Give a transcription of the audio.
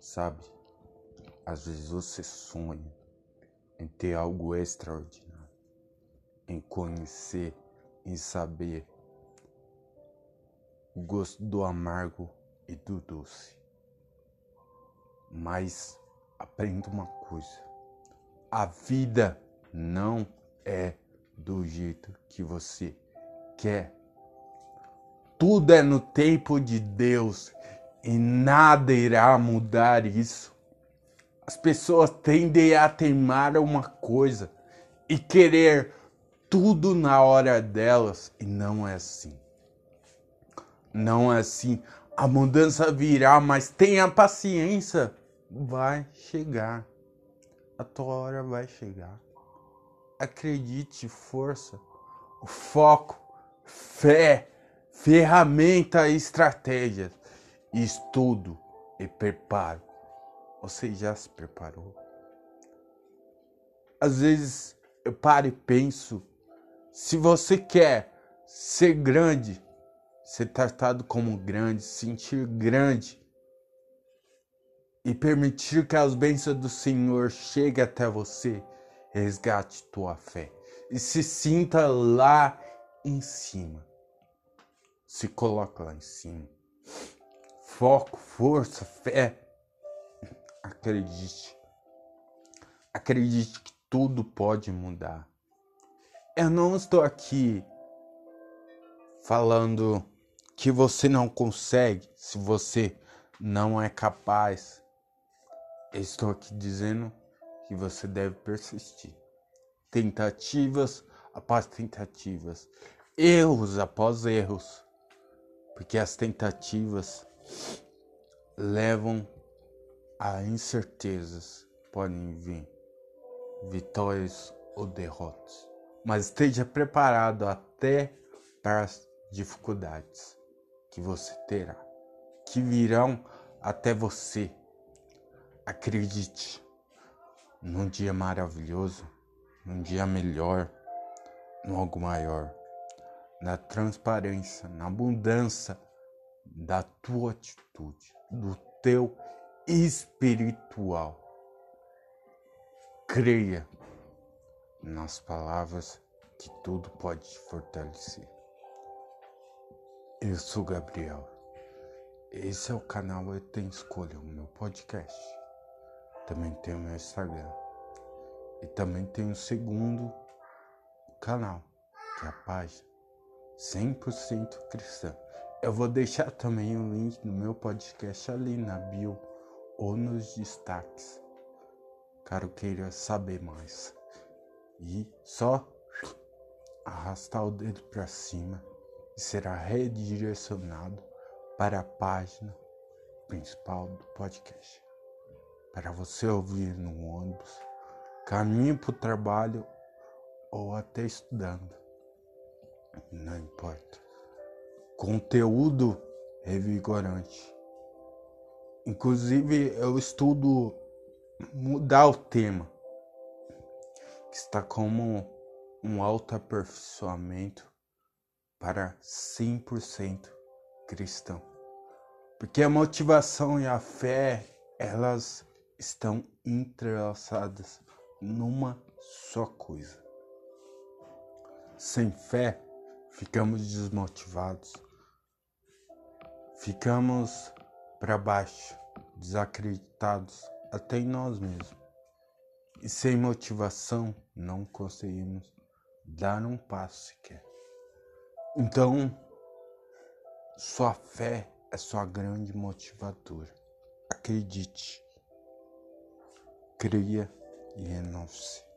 Sabe? Às vezes você sonha em ter algo extraordinário, em conhecer, em saber o gosto do amargo e do doce. Mas aprenda uma coisa: a vida não é do jeito que você quer. Tudo é no tempo de Deus e nada irá mudar isso. As pessoas tendem a teimar uma coisa e querer tudo na hora delas e não é assim. Não é assim. A mudança virá, mas tenha paciência. Vai chegar. A tua hora vai chegar. Acredite, força, o foco, fé, ferramenta, estratégias, estudo e preparo. Você já se preparou? Às vezes eu paro e penso: se você quer ser grande, ser tratado como grande, sentir grande e permitir que as bênçãos do Senhor cheguem até você, resgate tua fé e se sinta lá em cima. Se coloca lá em cima. Foco, força, fé. Acredite. Acredite que tudo pode mudar. Eu não estou aqui falando que você não consegue se você não é capaz. Eu estou aqui dizendo que você deve persistir. Tentativas após tentativas, erros após erros, porque as tentativas levam a incertezas, podem vir vitórias ou derrotas, mas esteja preparado até para as dificuldades que você terá, que virão até você. Acredite, num dia maravilhoso, num dia melhor, no algo maior, na transparência, na abundância da tua atitude, do teu espiritual. Creia nas palavras que tudo pode te fortalecer. Eu sou Gabriel. Esse é o canal Eu Tenho Escolha, o meu podcast. Também tem o meu Instagram. E também tem o segundo canal, que é a página 100% cristã. Eu vou deixar também o link do meu podcast ali na bio ou nos destaques. Caso queira saber mais. E só arrastar o dedo para cima e será redirecionado para a página principal do podcast. Para você ouvir no ônibus, caminho para o trabalho ou até estudando. Não importa. Conteúdo revigorante. Inclusive, eu estudo mudar o tema, que está como um autoaperfeiçoamento para 100% cristão. Porque a motivação e a fé, elas estão entrelaçadas numa só coisa. Sem fé, ficamos desmotivados, ficamos para baixo, desacreditados até em nós mesmos. E sem motivação, não conseguimos dar um passo sequer. Então, sua fé é sua grande motivadora. Acredite, creia e renuncie.